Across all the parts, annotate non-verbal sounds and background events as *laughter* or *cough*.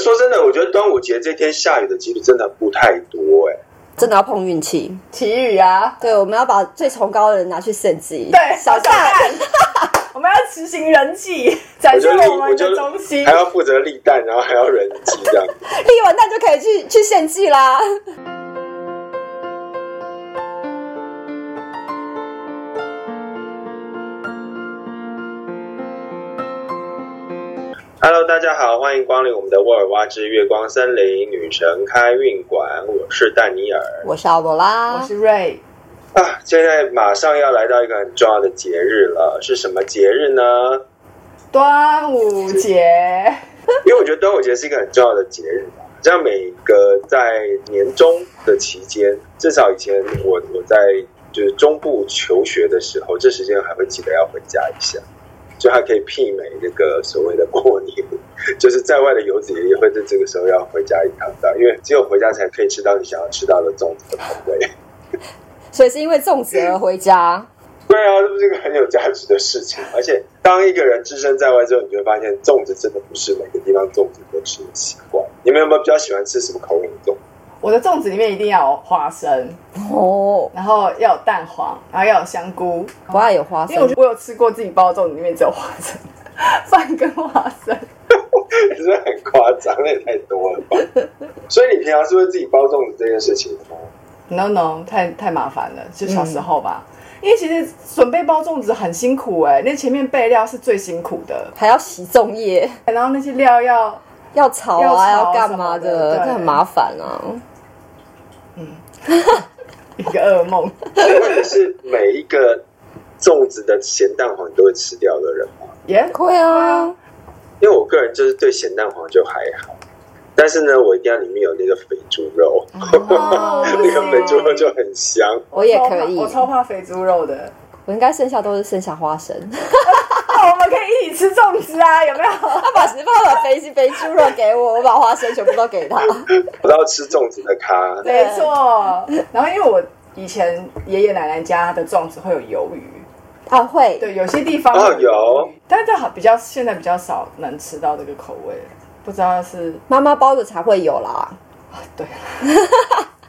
是说真的，我觉得端午节这天下雨的几率真的不太多哎、真的要碰运气。祈雨啊，对，我们要把最崇高的人拿去献祭。对，小小蛋，蛋，*laughs* 我们要执行人祭，展我就立，现我们的中心还。要负责立蛋，然后还要人祭这样。*laughs* 立完蛋就可以去去献祭啦。Hello，大家好，欢迎光临我们的沃尔沃之月光森林女神开运馆，我是戴尼尔我是奥罗拉，我是瑞，啊。现在马上要来到一个很重要的节日了，是什么节日呢？端午节，因为我觉得端午节是一个很重要的节日嘛，像每个在年终的期间，至少以前我我在就是中部求学的时候，这时间还会记得要回家一下，就还可以媲美那个所谓的过年，*laughs* 就是在外的游子也会在这个时候要回家一趟的，因为只有回家才可以吃到你想要吃到的粽子的口味。*laughs* 所以是因为粽子而回家。*laughs* 对啊，这不是一个很有价值的事情。而且，当一个人置身在外之后，你就会发现，粽子真的不是每个地方粽子都吃的习惯。你们有没有比较喜欢吃什么口味的粽子？我的粽子里面一定要有花生，哦，然后要有蛋黄，然后要有香菇，不爱有花生因为我觉。得我有吃过自己包的粽子里面只有花生，饭跟花生。*laughs* 真的很夸张，那也太多了吧？所以你平常是不是自己包粽子这件事情吗？No No，太太麻烦了，就小时候吧。因为其实准备包粽子很辛苦哎、那前面备料是最辛苦的，还要洗粽叶，然后那些料要要炒要啊，要干嘛的这很麻烦啊。*laughs* 一个噩梦。或者是每一个粽子的咸蛋黄都会吃掉的人吗？也、会啊，因为我个人就是对咸蛋黄就还好，但是呢，我一定要里面有那个肥猪肉，哦 *laughs* 那个肥猪肉就很香。我也可以我超怕肥猪肉的。我应该剩下都是剩下花生。吃粽子啊，有没有？他把十八把肥肥猪肉给我，我把花生全部都给他。我都要吃粽子的咖，没错。然后因为我以前爷爷奶奶家的粽子会有鱿鱼，啊，会，对，有些地方哦有，但是这好比较现在比较少能吃到这个口味了，不知道是妈妈包的才会有啦。对。*laughs*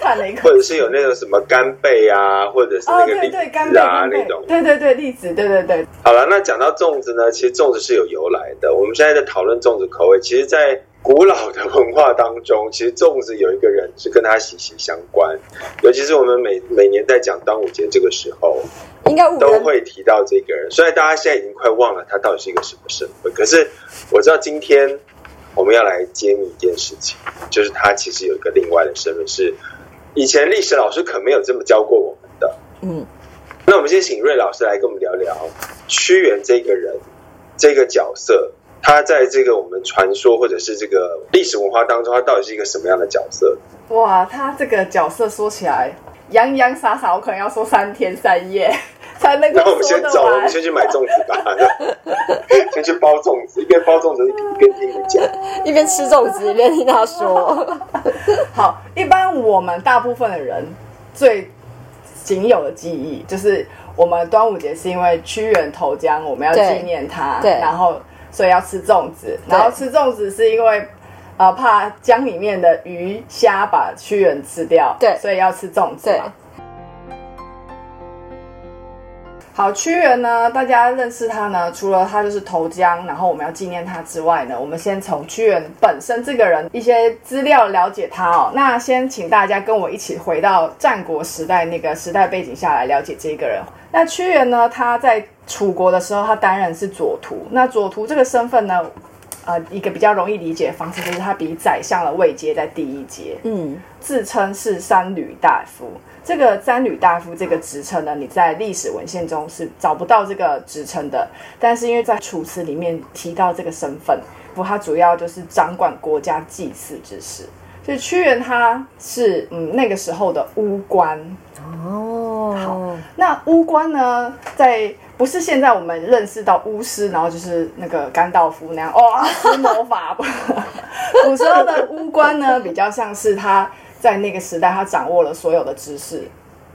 叹了一口或者是有那种什么干贝啊，或者是哦，那个栗子啊那种，。对对对，栗子，对对对，好了，那讲到粽子呢，其实粽子是有由来的。我们现在在讨论粽子口味，其实，在古老的文化当中，其实粽子有一个人是跟它息息相关。尤其是我们每每年在讲端午节这个时候，应该都人会提到这个人。虽然大家现在已经快忘了他到底是一个什么身份，可是我知道今天我们要来揭秘一件事情，就是他其实有一个另外的身份，是以前历史老师可没有这么教过我们的。嗯，那我们先请瑞老师来跟我们聊聊屈原这个人这个角色，他在这个我们传说或者是这个历史文化当中，他到底是一个什么样的角色？哇，他这个角色说起来洋洋洒洒，我可能要说三天三夜 *laughs* 才能够那我们先走，我完们。先去买粽子吧，*laughs* 先去包粽子，一边包粽子一边听你讲。*laughs* 一边吃粽子一边听他说。好，一般我们大部分的人最仅有的记忆就是我们端午节是因为屈原投江，我们要对纪念他，对然后所以要吃粽子，然后吃粽子是因为。呃，怕江里面的鱼虾把屈原吃掉，对所以要吃粽子。好，屈原呢，大家认识他呢，除了他就是投江，然后我们要纪念他之外呢，我们先从屈原本身这个人一些资料了解他哦。那先请大家跟我一起回到战国时代那个时代背景下来了解这个人。那屈原呢，他在楚国的时候，他担任是左徒。那左徒这个身份呢，呃，一个比较容易理解的方式就是他比宰相的位阶在第一阶。嗯，自称是三闾大夫。这个三闾大夫这个职称呢，你在历史文献中是找不到这个职称的，但是因为在楚辞里面提到这个身份，不，他主要就是掌管国家祭祀之事。所以屈原他是嗯那个时候的巫官，哦，好那巫官呢，在不是现在我们认识到巫师，然后就是那个甘道夫那样哇施魔法。*laughs* 古时候的巫官呢，比较像是他在那个时代，他掌握了所有的知识，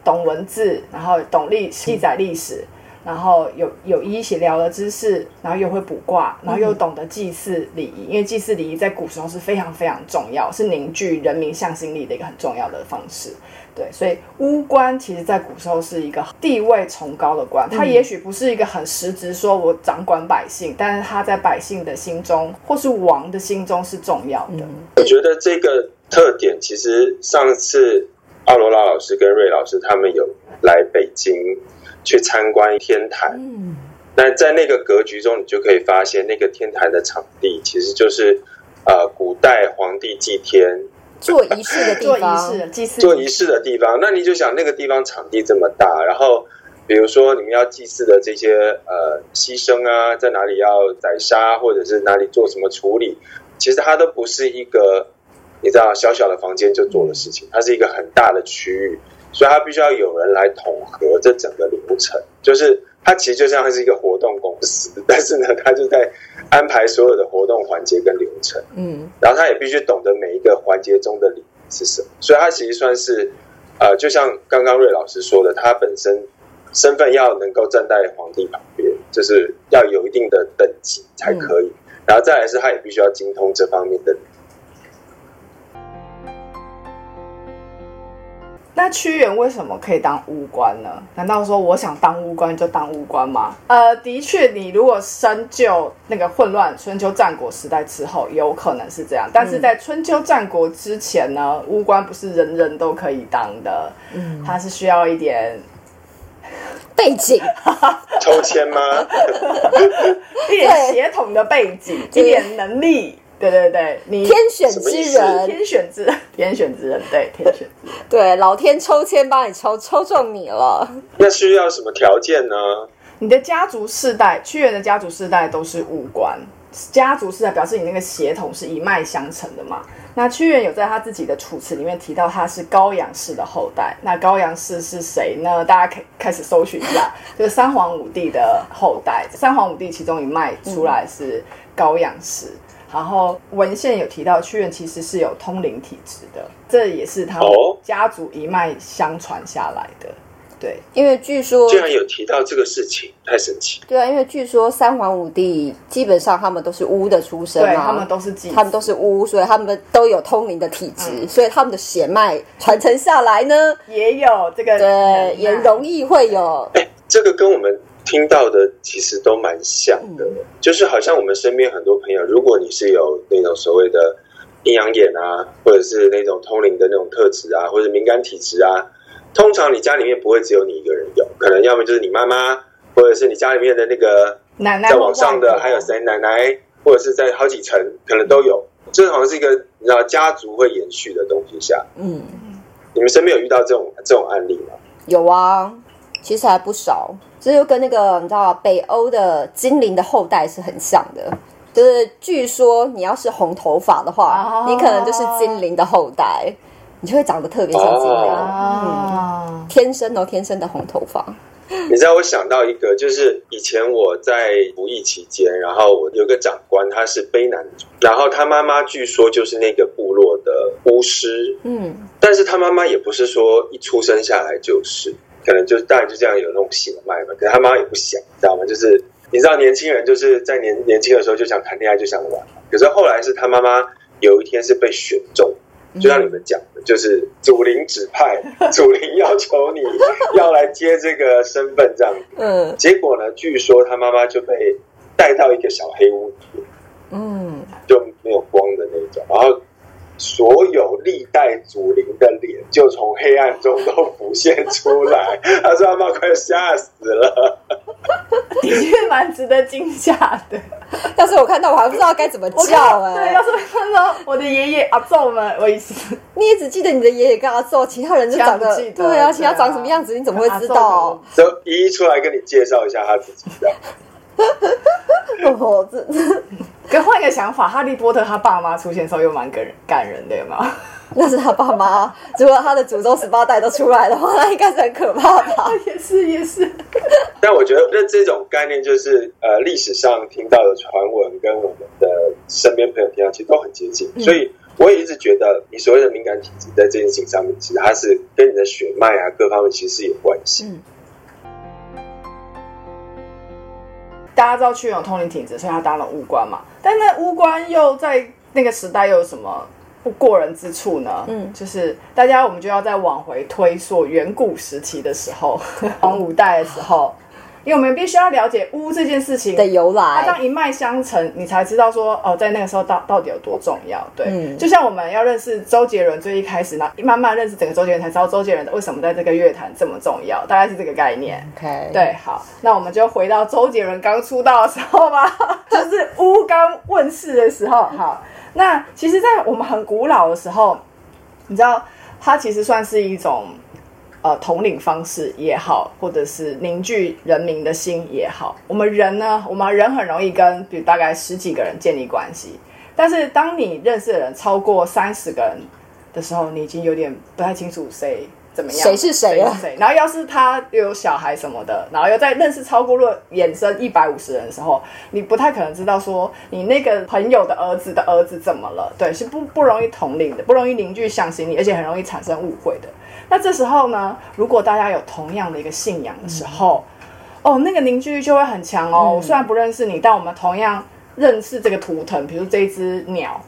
懂文字，然后懂历记载历史，然后有有医学疗的知识，然后又会卜卦，然后又懂得祭祀礼仪，因为祭祀礼仪在古时候是非常非常重要，是凝聚人民向心力的一个很重要的方式。对，所以巫官其实在古时候是一个地位崇高的官，他也许不是一个很实质说我掌管百姓，但是他在百姓的心中或是王的心中是重要的。我觉得这个特点，其实上次奥罗拉老师跟瑞老师他们有来北京去参观天坛，嗯，那在那个格局中，你就可以发现那个天坛的场地其实就是呃古代皇帝祭天做仪式的地做仪方，式、祭祀、做仪式的地方。那你就想那个地方场地这么大，然后比如说你们要祭祀的这些呃牺牲啊，在哪里要宰杀，或者是哪里做什么处理，其实它都不是一个你知道小小的房间就做的事情，它是一个很大的区域，所以它必须要有人来统合这整个流程，就是。它其实就像是一个活动公司，但是呢，它就在安排所有的活动环节跟流程。嗯，然后他也必须懂得每一个环节中的礼仪是什么，所以他其实算是，呃，就像刚刚瑞老师说的，他本身身份要能够站在皇帝旁边，就是要有一定的等级才可以。然后再来是，他也必须要精通这方面的礼那屈原为什么可以当巫官呢？难道说我想当巫官就当巫官吗？呃，的确，你如果深究那个混乱春秋战国时代之后，有可能是这样。但是在春秋战国之前呢，巫官不是人人都可以当的，嗯，他是需要一点背景，抽签吗？*laughs* 一点血统的背景，一点能力。对对对，你天选之人，天选之人天选之人，对天选之人。对，老天抽签帮你抽，抽中你了。那需要什么条件呢？你的家族世代，屈原的家族世代都是武官，家族世代表示你那个血统是一脉相承的嘛。那屈原有在他自己的楚辞里面提到他是高阳氏的后代。那高阳氏是谁呢？大家可以开始搜寻一下，*laughs* 就是三皇五帝的后代。三皇五帝其中一脉出来是高阳氏。然后文献有提到屈原其实是有通灵体质的，这也是他家族一脉相传下来的。对，因为据说居然有提到这个事情，太神奇了。对啊，因为据说三皇五帝基本上他们都是巫的出身嘛，对他们都是他们都是巫，所以他们都有通灵的体质，嗯。所以他们的血脉传承下来呢，也有这个对，也容易会有。哎，这个跟我们听到的其实都蛮像的，就是好像我们身边很多朋友，如果你是有那种所谓的阴阳眼啊，或者是那种通灵的那种特质啊，或者敏感体质啊，通常你家里面不会只有你一个人有，可能要么就是你妈妈，或者是你家里面的那个奶奶在网上的，还有谁奶奶，或者是在好几层可能都有，这好像是一个你知道家族会延续的东西下，嗯，你们身边有遇到这种这种案例吗？有啊，其实还不少，这就跟那个你知道北欧的精灵的后代是很像的。就是据说你要是红头发的话，哦。你可能就是精灵的后代，你就会长得特别像精灵，啊，天生哦，天生的红头发。你知道我想到一个，就是以前我在服役期间，然后我有个长官，他是卑南族，然后他妈妈据说就是那个部落的巫师，嗯，但是他妈妈也不是说一出生下来就是，可能就当然就这样有那种血脉嘛，可是他妈妈也不想，你知道吗？就是你知道年轻人就是在年年轻的时候就想谈恋爱就想玩，可是后来是他妈妈有一天是被选中。就像你们讲的，就是祖灵指派，祖灵要求你要来接这个身份这样子。嗯结果呢，据说他妈妈就被带到一个小黑屋里面，嗯，就没有光的那种，然后所有历代祖灵的脸就从黑暗中都浮现出来。*laughs* 他说阿妈快吓死了。的确蛮值得惊吓的。要是我看到，我还不知道该怎么叫看哎、对，要是看到我的爷爷阿祖们，我也是你也只记得你的爷爷跟阿揍，其他人就长得记得对啊，其他长什么样子，你怎么会知道？阿就一一出来跟你介绍一下他自己 *laughs* 的。哦，这可换一个想法，哈利波特他爸妈出现的时候又蛮感人感人的，有没有？那是他爸妈。如果他的祖宗十八代都出来的话，那应该是很可怕吧？*laughs* 也是也是，但我觉得那这种概念就是呃历史上听到的传闻跟我们的身边朋友听到其实都很接近，所以我也一直觉得你所谓的敏感体质在这件事情上面，其实它是跟你的血脉啊各方面其实是有关系。嗯大家知道屈原有通灵体质，所以他当了巫官嘛。但那巫官又在那个时代又有什么不过人之处呢？嗯，就是大家我们就要再往回推溯远古时期的时候，*laughs* 往五代的时候。因为我们必须要了解巫这件事情的由来，它这样一脉相承，你才知道说哦，在那个时候到到底有多重要。对，嗯就像我们要认识周杰伦最一开始呢，慢慢认识整个周杰伦，才知道周杰伦为什么在这个乐坛这么重要，大概是这个概念。OK，，对，好，那我们就回到周杰伦刚出道的时候吧，*laughs* 就是巫刚问世的时候。好，那其实，在我们很古老的时候，你知道，它其实算是一种呃统领方式也好，或者是凝聚人民的心也好。我们人呢，我们人很容易跟比如大概十几个人建立关系，但是当你认识的人超过三十个人的时候，你已经有点不太清楚谁怎么样，谁是谁了谁。然后要是他又有小孩什么的，然后又在认识超过了衍生一百五十人的时候，你不太可能知道说你那个朋友的儿子的儿子怎么了，对，是不不容易统领的，不容易凝聚向心力，而且很容易产生误会的。那这时候呢，如果大家有同样的一个信仰的时候，哦，那个凝聚力就会很强哦。我虽然不认识你，但我们同样认识这个图腾，比如这一只鸟，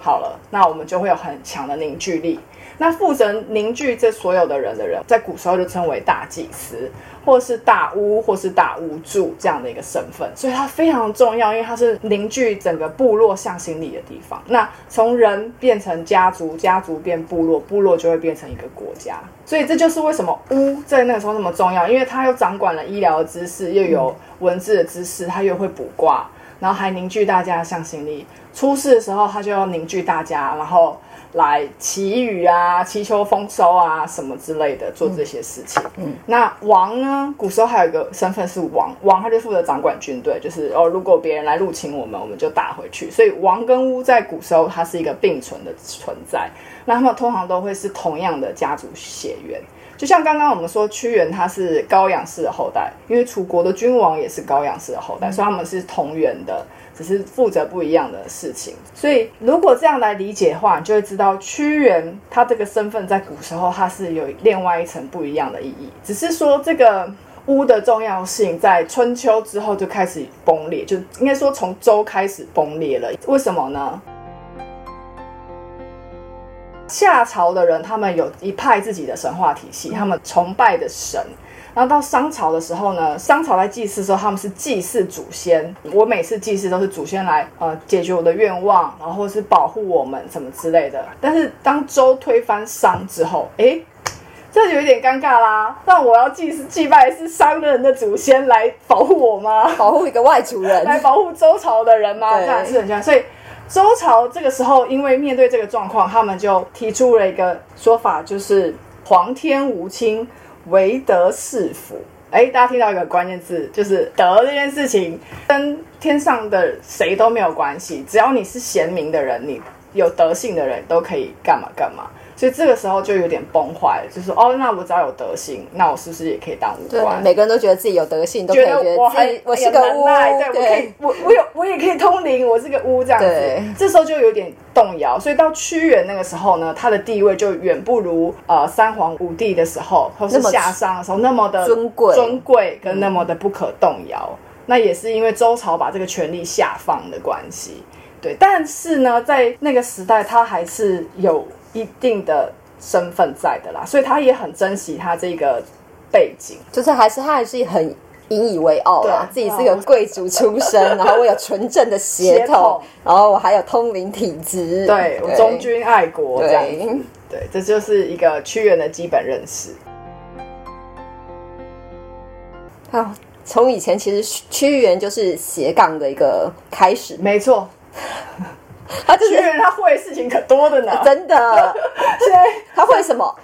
好了，那我们就会有很强的凝聚力。那负责凝聚这所有的人的人，在古时候就称为大祭司，或是大巫，或是大巫祝这样的一个身份，所以它非常重要，因为它是凝聚整个部落向心力的地方。那从人变成家族，家族变部落，部落就会变成一个国家。所以这就是为什么巫在那个时候那么重要，因为它又掌管了医疗的知识，又有文字的知识，它又会卜卦，然后还凝聚大家的向心力。出事的时候，他就要凝聚大家，然后来祈雨啊、祈求丰收啊什么之类的，做这些事情。嗯，那王呢？古时候还有一个身份是王，王他就负责掌管军队，就是哦，如果别人来入侵我们，我们就打回去。所以王跟巫在古时候它是一个并存的存在。那他们通常都会是同样的家族血缘。就像刚刚我们说，屈原他是高阳氏的后代，因为楚国的君王也是高阳氏的后代，所以他们是同源的，只是负责不一样的事情。所以如果这样来理解的话，你就会知道屈原他这个身份在古时候他是有另外一层不一样的意义，只是说这个。巫的重要性在春秋之后就开始崩裂，就应该说从周开始崩裂了。为什么呢？夏朝的人，他们有一派自己的神话体系，他们崇拜的神。然后到商朝的时候呢，商朝在祭祀的时候，他们是祭祀祖先。我每次祭祀都是祖先来呃解决我的愿望，然后是保护我们什么之类的。但是当周推翻商之后，诶，这就有点尴尬啦。那我要祭祀祭拜是商人的祖先来保护我吗？保护一个外族人，来保护周朝的人吗？对是很像。所以周朝这个时候，因为面对这个状况，他们就提出了一个说法，就是“皇天无亲，唯德是辅”。哎，大家听到一个关键字，就是德这件事情跟天上的谁都没有关系，只要你是贤明的人，你有德性的人都可以干嘛干嘛。所以这个时候就有点崩坏了，就是哦，那我只要有德性，那我是不是也可以当武对官？，每个人都觉得自己有德性，都觉觉得得我很我是个巫，有能耐对我可以，我我有我也可以通灵，我是个巫这样子对。这时候就有点动摇，所以到屈原那个时候呢，他的地位就远不如呃三皇五帝的时候，或是夏商的时候那么的尊贵尊贵跟那么的不可动摇。那也是因为周朝把这个权力下放的关系。对，但是呢，在那个时代，他还是有一定的身份在的啦，所以他也很珍惜他这个背景。就是还是他还是很引以为傲啦，自己是个贵族出身，然后我有纯正的 *laughs* 血统，然后我还有通灵体质，对我忠君爱国这样子。对。对，这就是一个屈原的基本认识。好，从以前其实屈屈原就是斜杠的一个开始，没错，他就是屈原他会的事情可多的呢。真的，*laughs* 现在他会什么？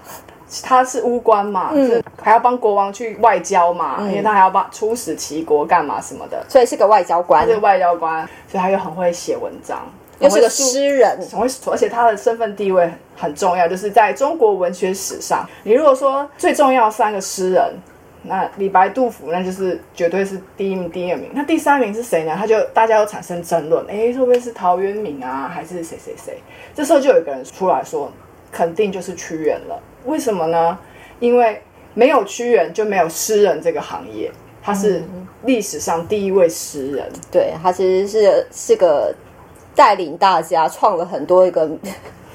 他是乌官嘛，嗯是还要帮国王去外交嘛，因为他还要帮出使齐国干嘛什么的。所以是个外交官他，是外交官，所以他又很会写文章，又是个诗人，很会，而且他的身份地位很重要，就是在中国文学史上，你如果说最重要三个诗人，那李白、杜甫那就是绝对是第一名、第二名。那第三名是谁呢？他就大家都产生争论，哎，会不会是陶渊明啊，还是谁谁谁？这时候就有一个人出来说，肯定就是屈原了。为什么呢？因为没有屈原就没有诗人这个行业。他是历史上第一位诗人。对他其实是是个带领大家创了很多一个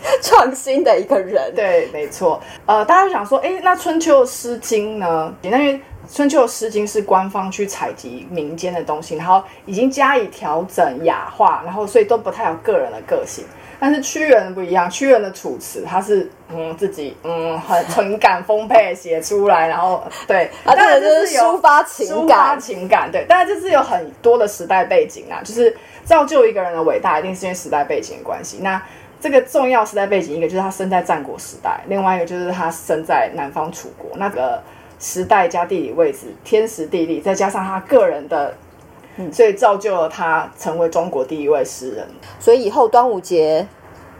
*laughs* 创新的一个人。对，没错。呃，大家想说，哎，那春秋诗经呢？因为春秋诗经是官方去采集民间的东西，然后已经加以调整雅化，然后所以都不太有个人的个性。但是屈原不一样，屈原的楚辞他是嗯自己嗯很 *laughs* 情感丰沛写出来，然后对，啊，这个就是抒发情感抒发感。情感，对，当然就是有很多的时代背景啊，就是造就一个人的伟大，一定是因为时代背景的关系。那这个重要时代背景，一个就是他生在战国时代，另外一个就是他生在南方楚国，那个时代加地理位置，天时地利，再加上他个人的，所以造就了他成为中国第一位诗人。所以以后端午节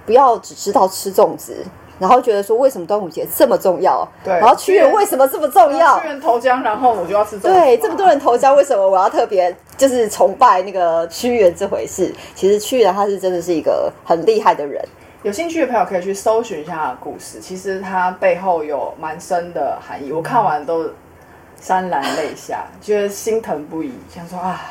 不要只知道吃粽子，然后觉得说为什么端午节这么重要？对然后屈原为什么这么重要屈？原投江，然后我就要吃粽子嘛。对，这么多人投江，为什么我要特别就是崇拜那个屈原这回事？其实屈原他是真的是一个很厉害的人。有兴趣的朋友可以去搜寻一下他的故事，其实他背后有蛮深的含义。我看完都潸然泪下，觉得心疼不已，想说啊，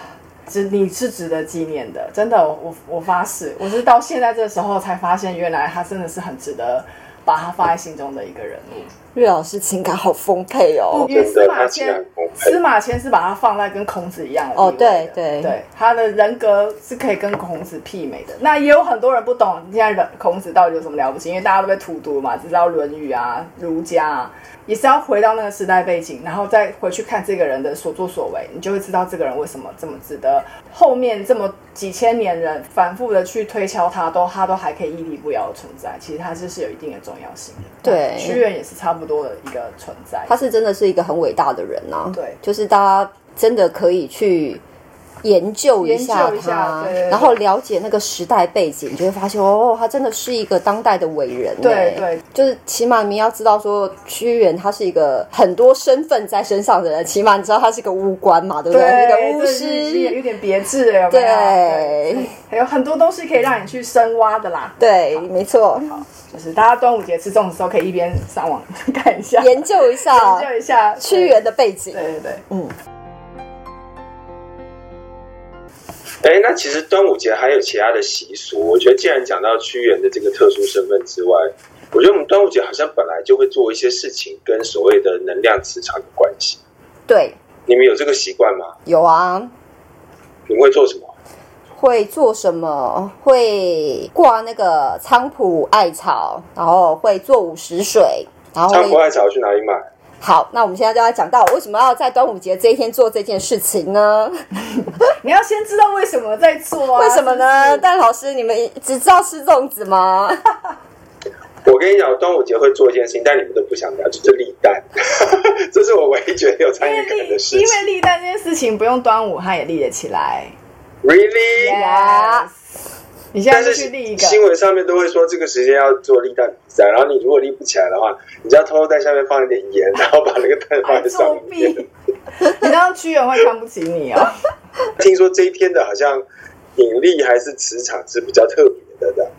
值你是值得纪念的，真的，我我发誓，我是到现在这时候才发现，原来他真的是很值得把他放在心中的一个人物。岳老师情感好丰沛哦。因为司马迁司马迁是把他放在跟孔子一样的地位哦对对对，他的人格是可以跟孔子媲美的。那也有很多人不懂现在人孔子到底有什么了不起，因为大家都被荼毒嘛，只知道《论语》啊、儒家啊，也是要回到那个时代背景，然后再回去看这个人的所作所为，你就会知道这个人为什么这么值得后面这么几千年人反复的去推敲他，都他都还可以屹立不摇的存在。其实他就是有一定的重要性的。对屈原也是差不多的一个存在。他是真的是一个很伟大的人呐、对就是大家真的可以去研究一下他，然后了解那个时代背景，你就会发现哦，他真的是一个当代的伟人欸。对对就是起码你要知道说，屈原他是一个很多身份在身上的人，起码你知道他是个巫官嘛，对不对？一个巫师有。点别致了，有有对还有很多东西可以让你去深挖的啦。对，没错，好就是大家端午节吃粽子的时候，可以一边上网看一下，研究一下 *laughs* 研究一下屈原的背景。对对对，嗯，哎，那其实端午节还有其他的习俗。我觉得，既然讲到屈原的这个特殊身份之外，我觉得我们端午节好像本来就会做一些事情跟所谓的能量磁场有关系。对，你们有这个习惯吗？有啊，你们会做什么？会做什么？会挂那个菖蒲艾草，然后会做午时水，然后菖蒲艾草去哪里买？好。那我们现在就要讲到为什么要在端午节这一天做这件事情呢？*laughs* 你要先知道为什么在做啊？为什么呢？但老师，你们只知道吃粽子吗？*laughs* 我跟你讲，端午节会做一件事情，但你们都不想聊，就是立蛋。*laughs* 这是我唯一觉得有参与感的事情。因为立蛋这件事情不用端午，它也立得起来。Really？、Yeah 你现在是去立一个，新闻上面都会说这个时间要做立蛋比赛，然后你如果立不起来的话，你就要偷偷在下面放一点盐，然后把那个蛋放还在上作面。*laughs* 弊，*laughs* 你让屈原会看不起你哦。听说这一天的好像引力还是磁场是比较特别的，这样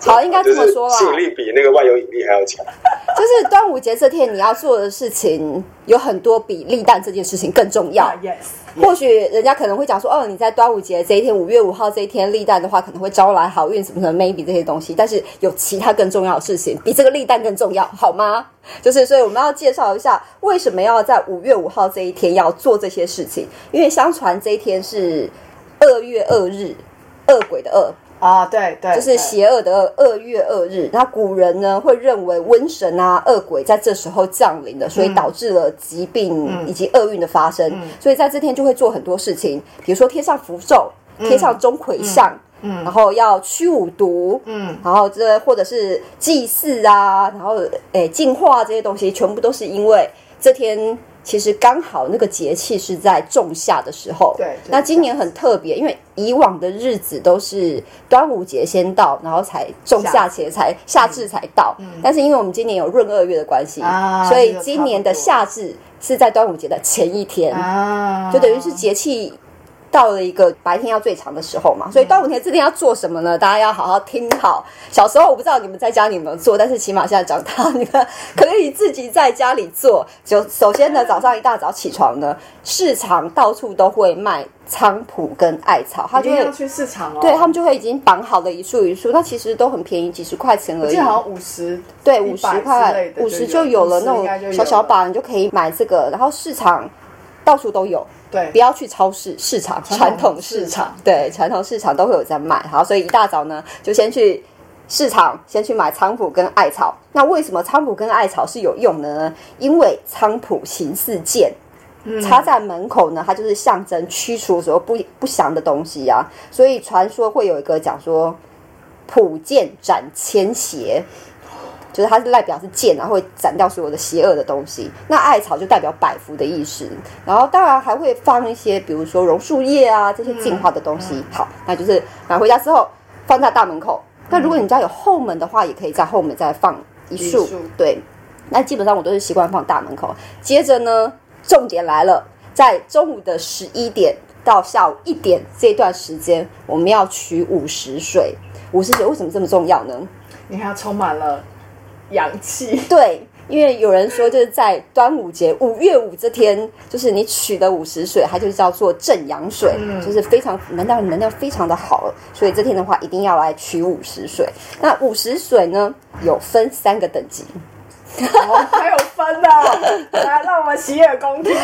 好，应该这么说啦。吸引力比那个万有引力还要强。*laughs* 就是端午节这天你要做的事情有很多，比立蛋这件事情更重要。啊 yes，或许人家可能会讲说，哦，你在端午节这一天，五月五号这一天立蛋的话，可能会招来好运什么什么，maybe 这些东西。但是有其他更重要的事情，比这个立蛋更重要，好吗？就是，所以我们要介绍一下为什么要在五月五号这一天要做这些事情。因为相传这一天是二月二日，恶鬼的恶，啊，对对，就是邪恶的，二月二日。那古人呢会认为瘟神啊、恶鬼在这时候降临的，所以导致了疾病以及厄运的发生。所以在这天就会做很多事情，比如说贴上符咒、贴上钟馗像。然后要驱五毒，嗯，然后这或者是祭祀啊，然后诶净化这些东西，全部都是因为这天其实刚好那个节气是在仲夏的时候。对那今年很特别，因为以往的日子都是端午节先到，然后才仲夏节才夏至。才到。但是因为我们今年有闰二月的关系，啊所以今年的夏至是在端午节的前一天，啊，就等于是节气到了一个白天要最长的时候嘛，所以端午节这天要做什么呢？大家要好好听好。小时候我不知道你们在家里有没有做，但是起码现在长大，你们可以自己在家里做。就首先呢，早上一大早起床呢，市场到处都会卖菖蒲跟艾草，他就会去市场哦。对他们就会已经绑好的一束一束，那其实都很便宜，几十块钱而已我记得。好像五十，对，五十100之块五十就有了那50应该就种小小把，你就可以买这个。然后市场到处都有，对不，要去超市，市场传传统统市场，对，传统市场都会有在卖。好，所以一大早呢，就先去市场，先去买菖蒲跟艾草。那为什么菖蒲跟艾草是有用的呢？因为菖蒲形似剑。插在门口呢，它就是象征驱除所有不不祥的东西啊，所以传说会有一个讲说，普剑斩千邪，就是它是代表是剑，然后会斩掉所有的邪恶的东西。那艾草就代表百福的意思，然后当然还会放一些，比如说榕树叶啊这些净化的东西。好，那就是买回家之后放在大门口。那如果你家有后门的话，也可以在后门再放一束。对，那基本上我都是习惯放大门口。接着呢，重点来了，在中午的十一点到下午一点这段时间，我们要取午时水。午时水为什么这么重要呢？你看它充满了阳气。对，因为有人说，就是在端午节五月五这天，就是你取的午时水，它就叫做正阳水，就是非常能量能量非常的好，所以这天的话一定要来取午时水。那午时水呢，有分三个等级。哦，还有分的，*laughs* 来让我们洗耳恭听。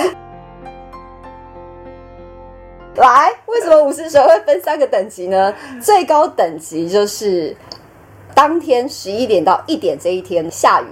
来，为什么五十水会分三个等级呢？最高等级就是当天十一点到一点这一天下雨，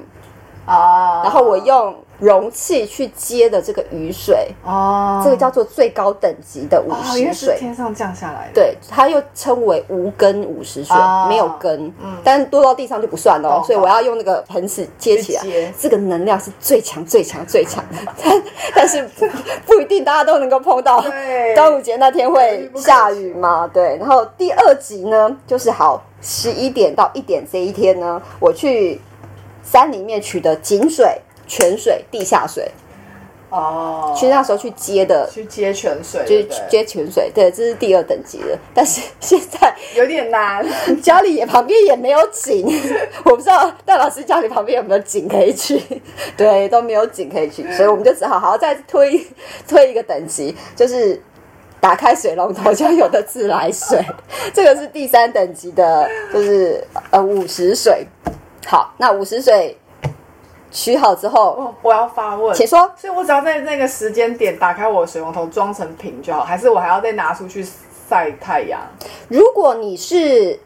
啊，然后我用容器去接的这个雨水，哦，这个叫做最高等级的午哦，因为是时水。天上降下来的。对，它又称为无根午时水，哦没有根，但是落到地上就不算哦，所以我要用那个盆子接起来，这个能量是最强、最强、最强的，但 *laughs* 但是不不一定大家都能够碰到。对端午节那天会下雨嘛？对，然后第二集呢，就是好十一点到一点这一天呢，我去山里面取的井水、泉水、地下水，哦，去那时候去接的。去接泉水，就接泉水，对，这是第二等级的。但是 *laughs* 现在有点难。*laughs* 家里也旁边也没有井，*laughs* 我不知道戴老师家里旁边有没有井可以去，对，都没有井可以去，所以我们就只好好再推推一个等级，就是打开水龙头就有的自来水，这个是第三等级的，就是呃五十水。好，那五十水取好之后，我我要发问，请说。所以我只要在那个时间点打开我的水龙头装成瓶就好，还是我还要再拿出去晒太阳？如果你是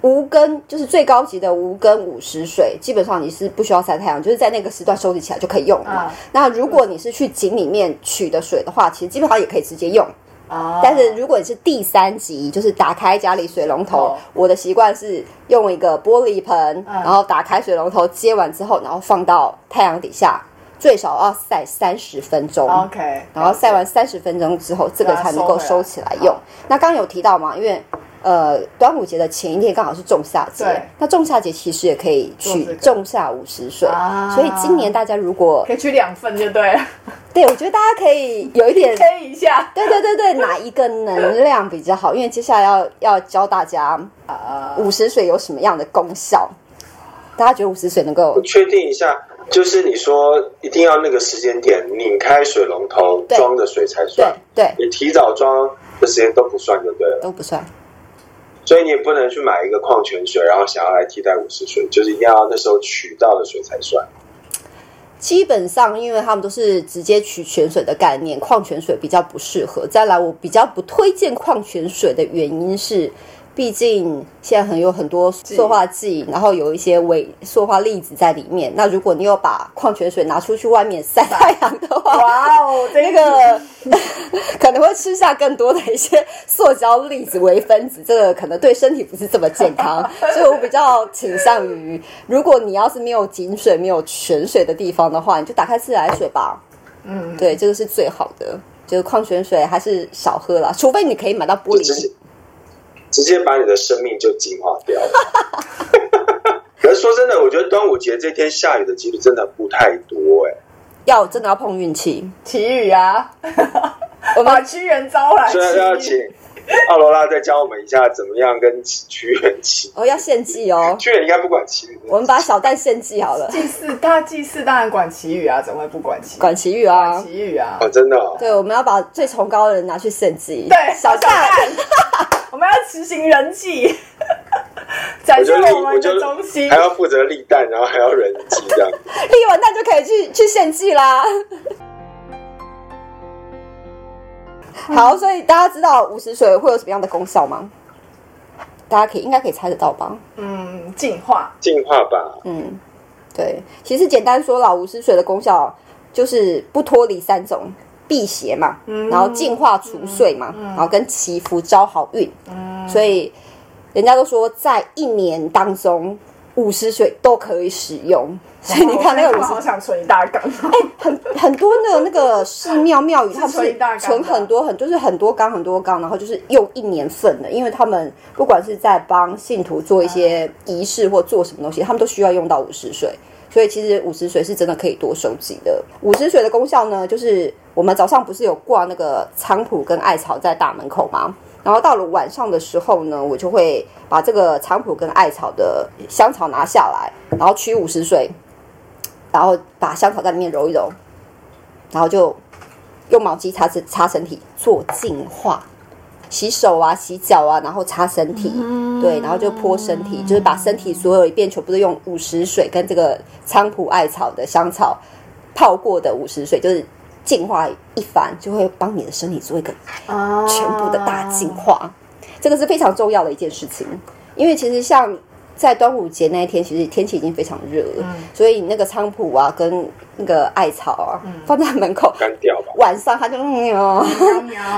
无根，就是最高级的无根五十水，基本上你是不需要晒太阳，就是在那个时段收集起来就可以用了那如果你是去井里面取的水的话，其实基本上也可以直接用。啊但是如果你是第三级，就是打开家里水龙头哦，我的习惯是用一个玻璃盆，嗯。然后打开水龙头接完之后，然后放到太阳底下，最少要晒三十分钟。OK，然后晒完三十分钟之后，这个才能够收起来用。那刚刚有提到嘛，因为呃端午节的前一天刚好是仲夏节，那仲夏节其实也可以取仲夏午时水，啊所以今年大家如果可以取两份就对了对我觉得大家可以有一点。*laughs* K 一下。对对对对，*laughs* 哪一个能量比较好？因为接下来要要教大家啊，午时水有什么样的功效。大家觉得午时水能够我确定一下，就是你说一定要那个时间点拧开水龙头装的水才对算，对你提早装的时间都不算就对了。都不算？所以你也不能去买一个矿泉水，然后想要来替代五十水，就是一定要那时候取到的水才算。基本上，因为他们都是直接取泉水的概念，矿泉水比较不适合。再来，我比较不推荐矿泉水的原因是，毕竟现在很有很多塑化剂，然后有一些微塑化粒子在里面。那如果你有把矿泉水拿出去外面晒太阳的话，哇哦，这那个 *laughs* 可能会吃下更多的一些塑胶粒子、微分子，这个可能对身体不是这么健康，*laughs* 所以我比较倾向于，如果你要是没有井水、没有泉水的地方的话，你就打开自来水吧。嗯，对，这个是最好的。就是矿泉水还是少喝啦，除非你可以买到玻璃。直接把你的生命就净化掉了。*laughs* 可是说真的，我觉得端午节这天下雨的几率真的不太多哎、要真的要碰运气，祈雨啊，我们把屈原招来，所以要请奥罗拉再教我们一下，怎么样跟屈原祈。哦要献祭哦，屈原应该不管祈雨，我们把小蛋献祭好了，祭祀，他祭祀当然管祈雨啊，怎么会不管祈？管祈雨啊。祈雨啊，哦，真的哦，对，我们要把最崇高的人拿去献祭。对，小蛋，我们要执行人祭，*laughs* 展我就立，现我们就的中心还。要负责立蛋，然后还要人祭这样。立完蛋就可以去去献祭啦。好，所以大家知道五十水会有什么样的功效吗？大家可以应该可以猜得到吧？嗯，进化，进化吧，嗯，对，其实简单说啦，午时水的功效就是不脱离三种。辟邪嘛，然后净化除祟嘛，然后跟祈福招好运，所以人家都说在一年当中五十水都可以使用，所以你看那个我好想存一大缸。哎很很多的那个寺庙庙宇，他们是存很多很就是很多缸很多缸，然后就是用一年份的，因为他们不管是在帮信徒做一些仪式或做什么东西，他们都需要用到五十水。所以其实五十水是真的可以多收集的。五十水的功效呢，就是我们早上不是有挂那个菖蒲跟艾草在大门口吗？然后到了晚上的时候呢，我就会把这个菖蒲跟艾草的香草拿下来，然后取五十水，然后把香草在里面揉一揉，然后就用毛巾擦身擦身体做净化，洗手啊、洗脚啊，然后擦身体，对，然后就泼身体，就是把身体所有一遍全部都用五十水跟这个菖蒲艾草的香草泡过的五十水，就是净化一番，就会帮你的身体做一个啊全部的大净化，这个是非常重要的一件事情。因为其实像在端午节那一天，其实天气已经非常热了，所以那个菖蒲啊跟那个艾草啊、放在门口，干掉吧。晚上它就喵，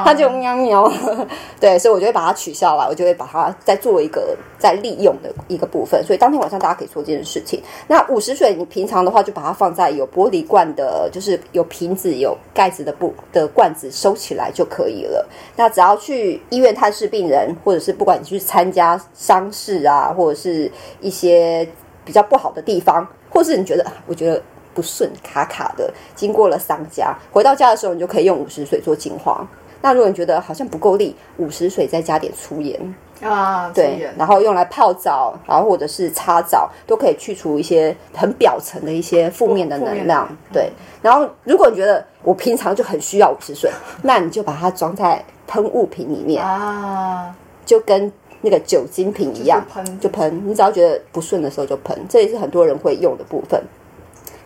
它就喵喵，*laughs* 对，所以我就会把它取下来，我就会把它再做一个再利用的一个部分，所以当天晚上大家可以做这件事情。那五十水，你平常的话就把它放在有玻璃罐的，就是有瓶子、有盖子的布的罐子收起来就可以了。那只要去医院探视病人，或者是不管你去参加丧事啊，或者是一些比较不好的地方，或是你觉得，啊我觉得。不顺卡卡的，经过了商家，回到家的时候，你就可以用五十水做精华。那如果你觉得好像不够力，五十水再加点粗盐，啊，对，然后用来泡澡，然后或者是擦澡，都可以去除一些很表层的一些负面的能量。对，然后如果你觉得我平常就很需要五十水，那你就把它装在喷雾瓶里面，啊，就跟那个酒精瓶一样，就喷就喷。你只要觉得不顺的时候就喷，这也是很多人会用的部分。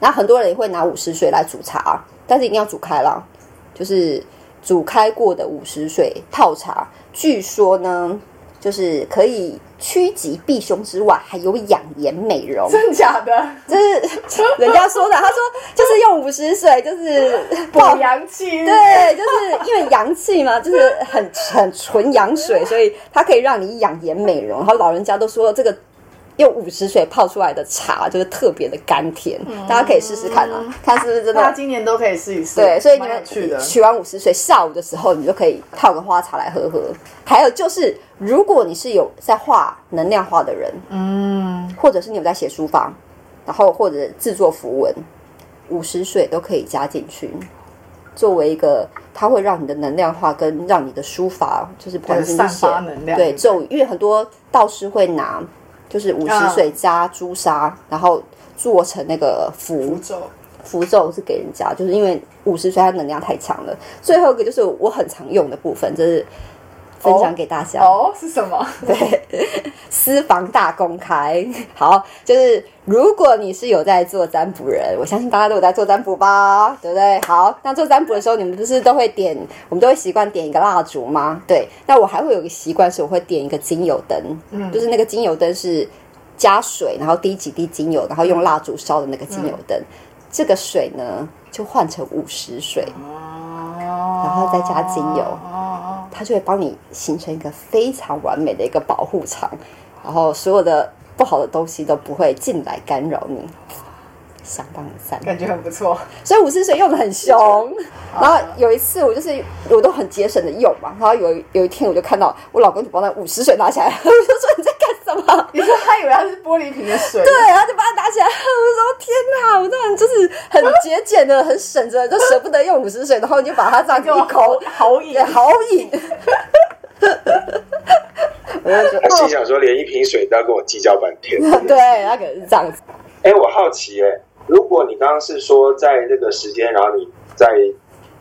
然后很多人也会拿五十水来煮茶，但是一定要煮开了，就是煮开过的五十水泡茶。据说呢，就是可以趋吉避凶之外，还有养颜美容。真假的？这是 *laughs* 人家说的，他说就是用五十水，就是 *laughs* 补阳气，对，就是因为阳气嘛，就是很很纯阳水，所以它可以让你养颜美容。然后老人家都说这个用五十水泡出来的茶就是特别的甘甜，大家可以试试看啊，看是不是真的大家。今年都可以试一试。对，所以你们。取完五十水，下午的时候你就可以泡个花茶来喝喝。还有就是，如果你是有在画能量画的人，嗯，或者是你有在写书法，然后或者制作符文，五十水都可以加进去，作为一个它会让你的能量化跟让你的书法，就是不管是你散写发能量对咒语，因为很多道士会拿就是五十水加朱砂，然后做成那个符符咒。符咒是给人家，就是因为五十岁它能量太强了。最后一个就是我很常用的部分，就是分享给大家。哦，是什么？*laughs* 对，私房大公开。好，就是如果你是有在做占卜人，我相信大家都有在做占卜吧，对不对？好，那做占卜的时候，你们不是都会点，我们都会习惯点一个蜡烛吗？对，那我还会有一个习惯是，我会点一个精油灯，嗯，就是那个精油灯是加水，然后滴几滴精油，然后用蜡烛烧的那个精油灯。这个水呢，就换成五十水，哦，然后再加精油哦，它就会帮你形成一个非常完美的一个保护场，然后所有的不好的东西都不会进来干扰你，相当的赞。感觉很不错。所以五十水用的很凶。然后有一次我就是我都很节省的用嘛，然后有有一天我就看到我老公就把那五十水拿起来，*laughs* 我就说你在干什么？你说他以为他是玻璃瓶的水，对，然后就把它拿起来。我说天哪，我这人就是很节俭的很省着，就舍不得用五十水，然后你就把它这样子一口好饮也，好饮。*laughs* 我就觉他心，想说，连一瓶水都要跟我计较半天。哦 *laughs* 对，他可能是这样子。哎，我好奇哎，如果你刚刚是说在那个时间，然后你再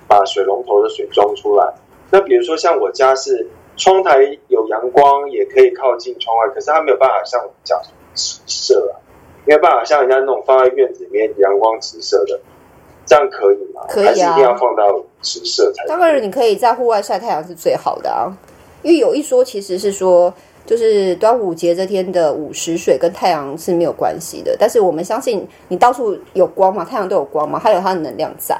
把水龙头的水装出来，那比如说像我家是窗台有阳光，也可以靠近窗外，可是它没有办法像我们讲直射啊，没有办法像人家那种放在院子里面阳光直射的，这样可以吗？可以啊还是一定要放到直射才？当然，你可以在户外晒太阳是最好的啊，因为有一说其实是说，就是端午节这天的午时水跟太阳是没有关系的，但是我们相信你到处有光嘛，太阳都有光嘛，它有它的能量在，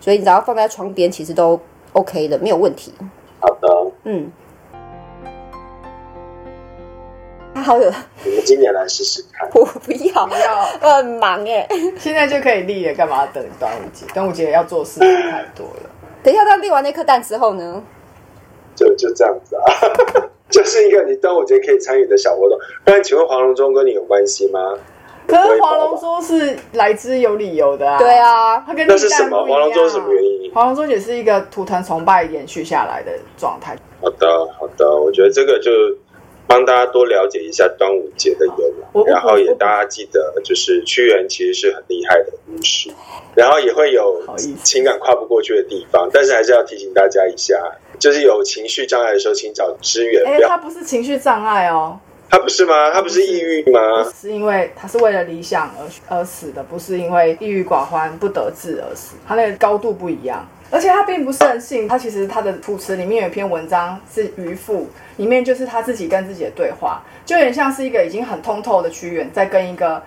所以你只要放在窗边，其实都 OK 的，没有问题。好的，嗯，他好有，*laughs* 你们今年来试试看。我不要不，要，我很忙哎。现在就可以立了，干嘛等端午节？端午节要做事情太多了。*laughs* 等一下，他立完那颗蛋之后呢？就就这样子啊，*laughs* *laughs* 就是一个你端午节可以参与的小活动。不然，请问黄龙舟跟你有关系吗？可是黄龙舟是来之有理由的啊。对，啊，他跟那是什么？立蛋不一样划龙舟是什么原因？黄龙舟也是一个图腾崇拜延续下来的状态。好的，好的，我觉得这个就帮大家多了解一下端午节的由来，然后也大家记得，就是屈原其实是很厉害的巫师，然后也会有情感跨不过去的地方，但是还是要提醒大家一下，就是有情绪障碍的时候，请找支援，哎、他不是情绪障碍哦，他不是吗？他不是抑郁吗？是因为他是为了理想而而死的，不是因为抑郁寡欢不得志而死。他那个高度不一样，而且他并不是任性，他其实他的谱词里面有一篇文章是渔父，里面就是他自己跟自己的对话，就有点像是一个已经很通透的屈原在跟一个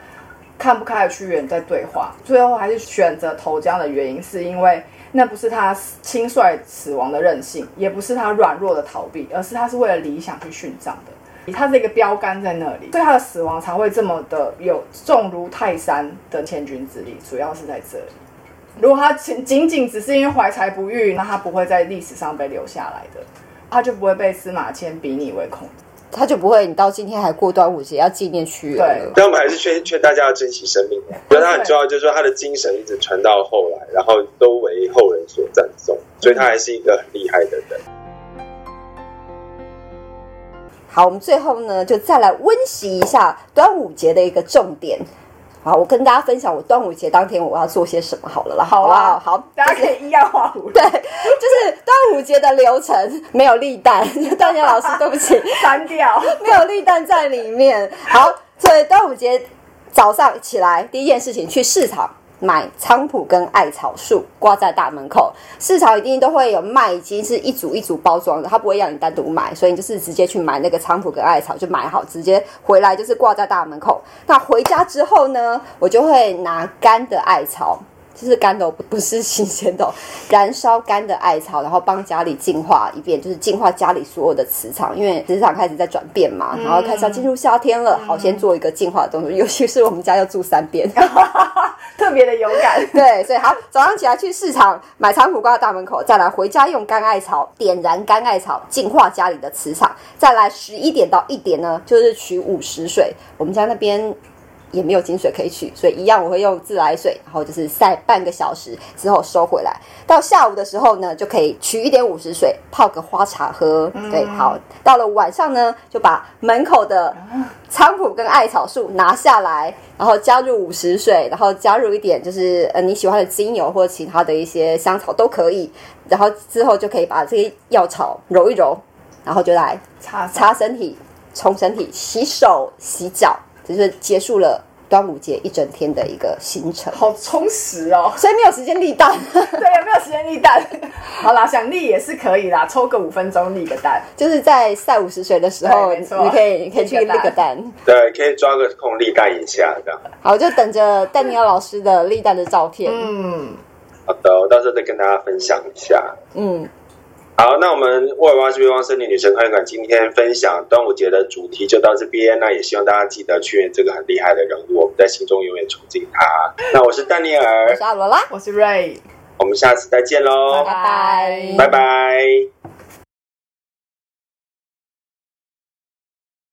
看不开的屈原在对话，最后还是选择投江的原因是因为。那不是他轻率死亡的任性，也不是他软弱的逃避，而是他是为了理想去殉葬的。他这个标杆在那里，所以他的死亡才会这么的有重如泰山的千钧之力，主要是在这里。如果他仅仅仅只是因为怀才不遇，那他不会在历史上被留下来的，他就不会被司马迁比拟为孔子。他就不会，你到今天还过端午节要纪念屈原了。但我们还是劝劝大家要珍惜生命。我觉得他很重要，就是说他的精神一直传到后来，然后都为后人所赞颂，所以他还是一个很厉害的人。好，我们最后呢，就再来温习一下端午节的一个重点。好，我跟大家分享我端午节当天我要做些什么好了啦，好不好？好，大家可以一样画葫芦，*laughs* 对，就是端午节的流程没有立蛋，大家老师对不起，*laughs* 删掉。*laughs* 没有立蛋在里面。好，所以端午节早上起来第一件事情去市场。买菖蒲跟艾草树挂在大门口，市场一定都会有卖，已经是一组一组包装的，它不会让你单独买，所以你就是直接去买那个菖蒲跟艾草，就买好，直接回来就是挂在大门口。那回家之后呢，我就会拿干的艾草，就是干的哦，不 *laughs* 不是新鲜的哦，燃烧干的艾草，然后帮家里净化一遍，就是净化家里所有的磁场，因为磁场开始在转变嘛，然后开始要进入夏天了，好，先做一个净化的动作，尤其是我们家要住三遍。*laughs* 特别的勇敢。*laughs* 对，所以好，早上起来去市场买菖蒲挂在大门口，再来回家用干艾草点燃干艾草，净化家里的磁场。再来十一点到一点呢，就是取午时水。我们家那边也没有井水可以取，所以一样我会用自来水，然后就是晒半个小时之后收回来。到下午的时候呢，就可以取一点午时水泡个花茶喝。对，好，到了晚上呢，就把门口的菖蒲跟艾草树拿下来，然后加入午时水，然后加入一点就是呃你喜欢的精油或者其他的一些香草都可以，然后之后就可以把这些药草揉一揉，然后就来擦擦身体、冲身体、洗手、洗脚，就是结束了端午节一整天的一个行程。好充实哦。所以没有时间立蛋，*laughs* 对，有没有时间立蛋？*laughs* 好啦，想立也是可以啦，抽个五分钟立个蛋。就是在晒五十水的时候，你对没错可以你可以去立立个蛋。对，可以抓个空立蛋一下这样。好，我就等着丹尼尔老师的立蛋的照片。嗯，好的，我到时候再跟大家分享一下。嗯，好，那我们沃尔沃是月光森林女神快馆今天分享端午节的主题就到这边。那也希望大家记得屈原这个很厉害的人物，我们在心中永远崇敬他。那我是丹尼尔。我是，阿罗拉，我是 Ray，我们下次再见喽，拜拜拜。拜拜